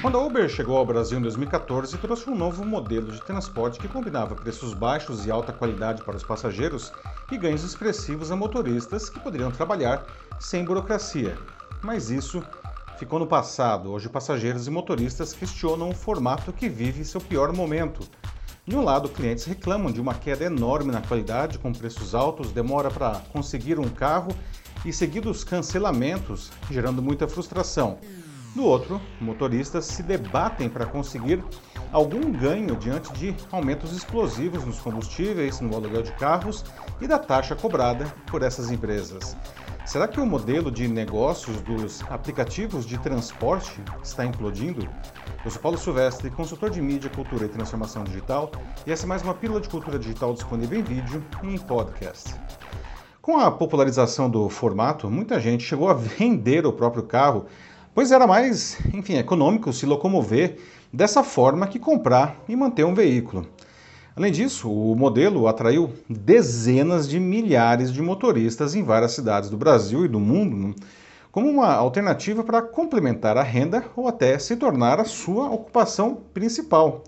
Quando a Uber chegou ao Brasil em 2014, trouxe um novo modelo de transporte que combinava preços baixos e alta qualidade para os passageiros e ganhos expressivos a motoristas que poderiam trabalhar sem burocracia. Mas isso ficou no passado. Hoje, passageiros e motoristas questionam o formato que vive seu pior momento. De um lado, clientes reclamam de uma queda enorme na qualidade, com preços altos, demora para conseguir um carro e seguidos cancelamentos, gerando muita frustração. Do outro, motoristas se debatem para conseguir algum ganho diante de aumentos explosivos nos combustíveis, no aluguel de carros e da taxa cobrada por essas empresas. Será que o modelo de negócios dos aplicativos de transporte está implodindo? Eu sou Paulo Silvestre, consultor de mídia, cultura e transformação digital, e essa é mais uma pílula de cultura digital disponível em vídeo e em podcast. Com a popularização do formato, muita gente chegou a vender o próprio carro pois era mais, enfim, econômico se locomover dessa forma que comprar e manter um veículo. Além disso, o modelo atraiu dezenas de milhares de motoristas em várias cidades do Brasil e do mundo, né, como uma alternativa para complementar a renda ou até se tornar a sua ocupação principal.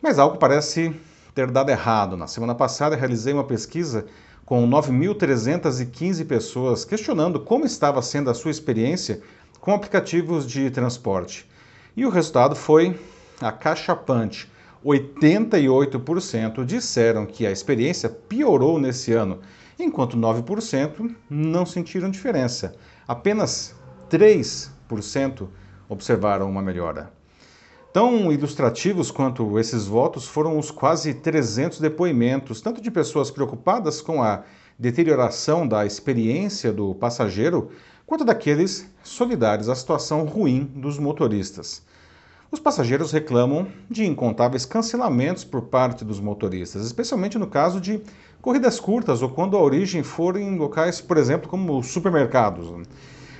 Mas algo parece ter dado errado. Na semana passada, realizei uma pesquisa com 9.315 pessoas questionando como estava sendo a sua experiência com aplicativos de transporte. E o resultado foi acachapante. 88% disseram que a experiência piorou nesse ano, enquanto 9% não sentiram diferença. Apenas 3% observaram uma melhora. Tão ilustrativos quanto esses votos foram os quase 300 depoimentos, tanto de pessoas preocupadas com a deterioração da experiência do passageiro, quanto daqueles solidários à situação ruim dos motoristas. Os passageiros reclamam de incontáveis cancelamentos por parte dos motoristas, especialmente no caso de corridas curtas ou quando a origem for em locais, por exemplo, como supermercados.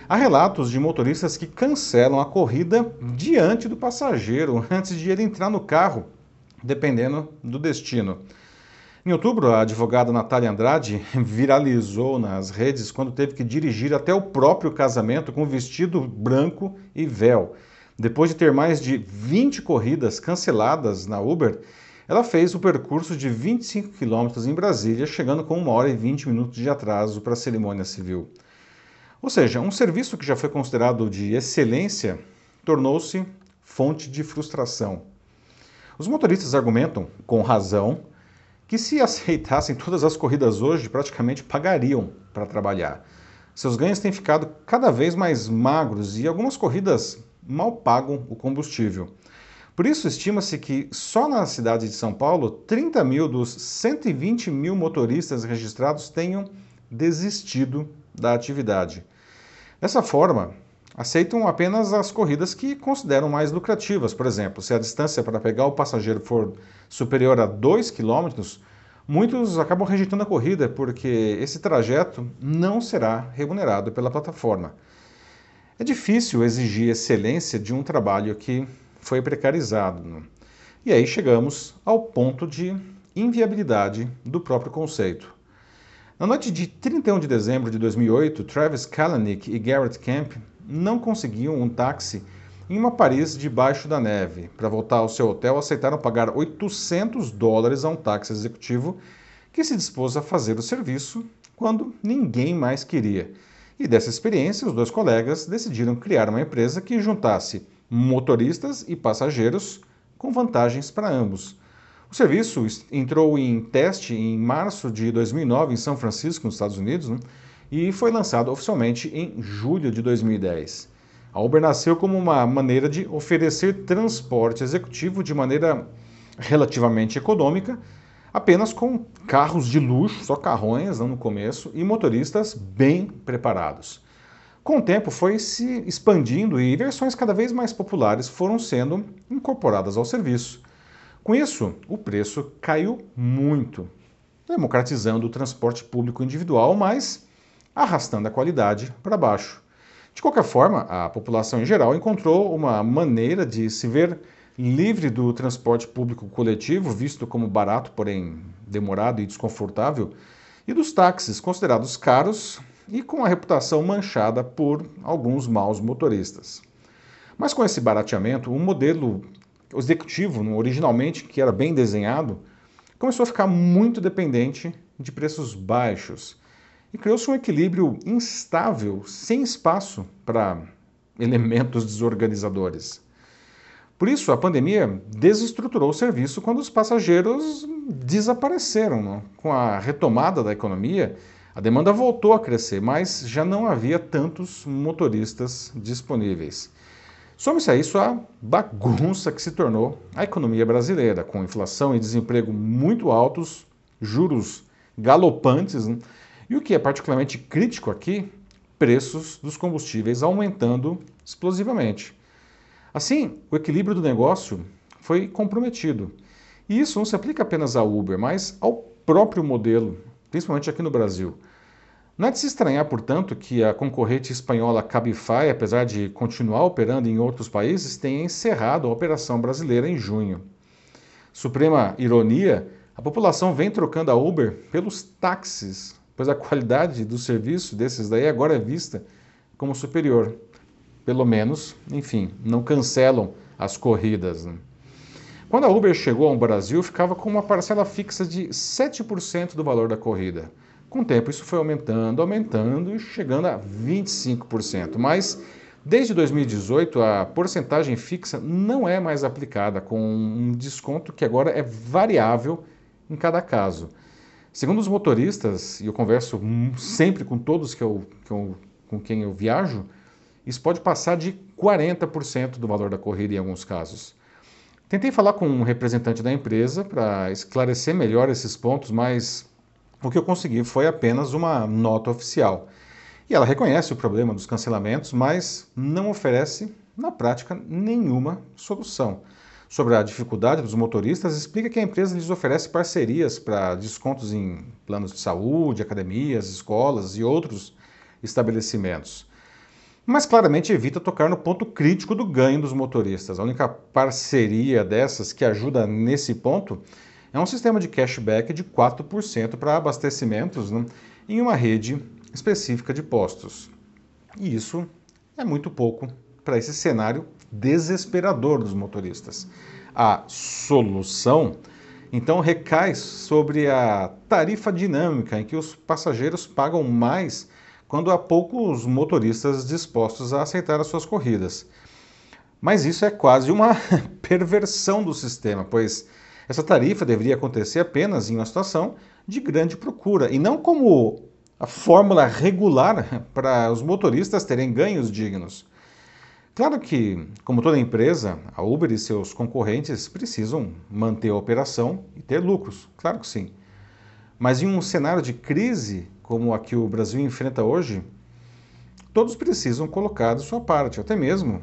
Há relatos de motoristas que cancelam a corrida diante do passageiro antes de ele entrar no carro, dependendo do destino. Em outubro, a advogada Natália Andrade viralizou nas redes quando teve que dirigir até o próprio casamento com vestido branco e véu. Depois de ter mais de 20 corridas canceladas na Uber, ela fez o percurso de 25 quilômetros em Brasília, chegando com uma hora e 20 minutos de atraso para a cerimônia civil. Ou seja, um serviço que já foi considerado de excelência tornou-se fonte de frustração. Os motoristas argumentam, com razão, que se aceitassem todas as corridas hoje, praticamente pagariam para trabalhar. Seus ganhos têm ficado cada vez mais magros e algumas corridas mal pagam o combustível. Por isso, estima-se que só na cidade de São Paulo, 30 mil dos 120 mil motoristas registrados tenham desistido da atividade. Dessa forma, aceitam apenas as corridas que consideram mais lucrativas. Por exemplo, se a distância para pegar o passageiro for superior a 2 km, muitos acabam rejeitando a corrida porque esse trajeto não será remunerado pela plataforma. É difícil exigir excelência de um trabalho que foi precarizado. Né? E aí chegamos ao ponto de inviabilidade do próprio conceito. Na noite de 31 de dezembro de 2008, Travis Kalanick e Garrett Camp não conseguiam um táxi em uma Paris debaixo da neve. Para voltar ao seu hotel, aceitaram pagar 800 dólares a um táxi executivo que se dispôs a fazer o serviço quando ninguém mais queria. E dessa experiência, os dois colegas decidiram criar uma empresa que juntasse motoristas e passageiros com vantagens para ambos. O serviço entrou em teste em março de 2009 em São Francisco, nos Estados Unidos, né? E foi lançado oficialmente em julho de 2010. A Uber nasceu como uma maneira de oferecer transporte executivo de maneira relativamente econômica, apenas com carros de luxo, só carrões no começo, e motoristas bem preparados. Com o tempo foi se expandindo e versões cada vez mais populares foram sendo incorporadas ao serviço. Com isso, o preço caiu muito, democratizando o transporte público individual, mas arrastando a qualidade para baixo. De qualquer forma, a população em geral encontrou uma maneira de se ver livre do transporte público coletivo, visto como barato, porém demorado e desconfortável, e dos táxis, considerados caros e com a reputação manchada por alguns maus motoristas. Mas com esse barateamento, o modelo executivo, originalmente, que era bem desenhado, começou a ficar muito dependente de preços baixos e criou-se um equilíbrio instável, sem espaço para elementos desorganizadores. Por isso, a pandemia desestruturou o serviço quando os passageiros desapareceram. Não? Com a retomada da economia, a demanda voltou a crescer, mas já não havia tantos motoristas disponíveis. Some-se a isso a bagunça que se tornou a economia brasileira, com inflação e desemprego muito altos, juros galopantes, né? E o que é particularmente crítico aqui, preços dos combustíveis aumentando explosivamente. Assim, o equilíbrio do negócio foi comprometido. E isso não se aplica apenas à Uber, mas ao próprio modelo, principalmente aqui no Brasil. Não é de se estranhar, portanto, que a concorrente espanhola Cabify, apesar de continuar operando em outros países, tenha encerrado a operação brasileira em junho. Suprema ironia, a população vem trocando a Uber pelos táxis, pois a qualidade do serviço desses daí agora é vista como superior. Pelo menos, enfim, não cancelam as corridas. Né? Quando a Uber chegou ao Brasil, ficava com uma parcela fixa de 7% do valor da corrida. Com o tempo, isso foi aumentando, aumentando e chegando a 25%. Mas desde 2018, a porcentagem fixa não é mais aplicada, com um desconto que agora é variável em cada caso. Segundo os motoristas, e eu converso sempre com todos que eu, que eu, com quem eu viajo, isso pode passar de 40% do valor da corrida em alguns casos. Tentei falar com um representante da empresa para esclarecer melhor esses pontos, mas o que eu consegui foi apenas uma nota oficial. E ela reconhece o problema dos cancelamentos, mas não oferece, na prática, nenhuma solução. Sobre a dificuldade dos motoristas, explica que a empresa lhes oferece parcerias para descontos em planos de saúde, academias, escolas e outros estabelecimentos. Mas claramente evita tocar no ponto crítico do ganho dos motoristas. A única parceria dessas que ajuda nesse ponto é um sistema de cashback de 4% para abastecimentos né, em uma rede específica de postos. E isso é muito pouco para esse cenário desesperador dos motoristas. A solução, então, recai sobre a tarifa dinâmica, em que os passageiros pagam mais quando há poucos motoristas dispostos a aceitar as suas corridas. Mas isso é quase uma perversão do sistema, pois essa tarifa deveria acontecer apenas em uma situação de grande procura e não como a fórmula regular para os motoristas terem ganhos dignos. Claro que, como toda empresa, a Uber e seus concorrentes precisam manter a operação e ter lucros, claro que sim. Mas em um cenário de crise como a que o Brasil enfrenta hoje, todos precisam colocar de sua parte, até mesmo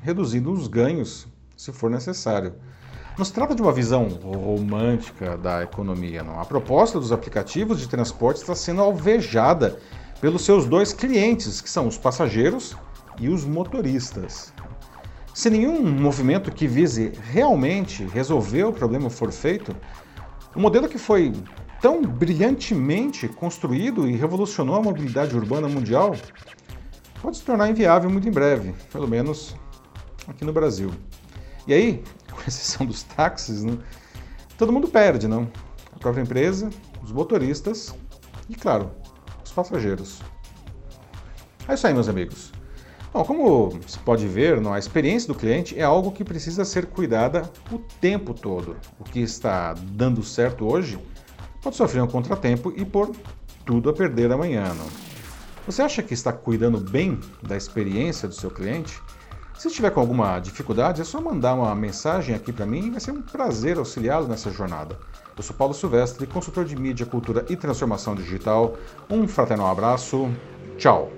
reduzindo os ganhos se for necessário. Não se trata de uma visão romântica da economia, não. A proposta dos aplicativos de transporte está sendo alvejada pelos seus dois clientes, que são os passageiros e os motoristas. Se nenhum movimento que vise realmente resolver o problema for feito, o modelo que foi tão brilhantemente construído e revolucionou a mobilidade urbana mundial pode se tornar inviável muito em breve, pelo menos aqui no Brasil. E aí, com exceção dos táxis, né, todo mundo perde, não? A própria empresa, os motoristas e, claro, os passageiros. É isso aí, meus amigos. Bom, como se pode ver, a experiência do cliente é algo que precisa ser cuidada o tempo todo. O que está dando certo hoje pode sofrer um contratempo e pôr tudo a perder amanhã. Não? Você acha que está cuidando bem da experiência do seu cliente? Se estiver com alguma dificuldade, é só mandar uma mensagem aqui para mim e vai ser um prazer auxiliá-lo nessa jornada. Eu sou Paulo Silvestre, consultor de mídia, cultura e transformação digital. Um fraternal abraço. Tchau!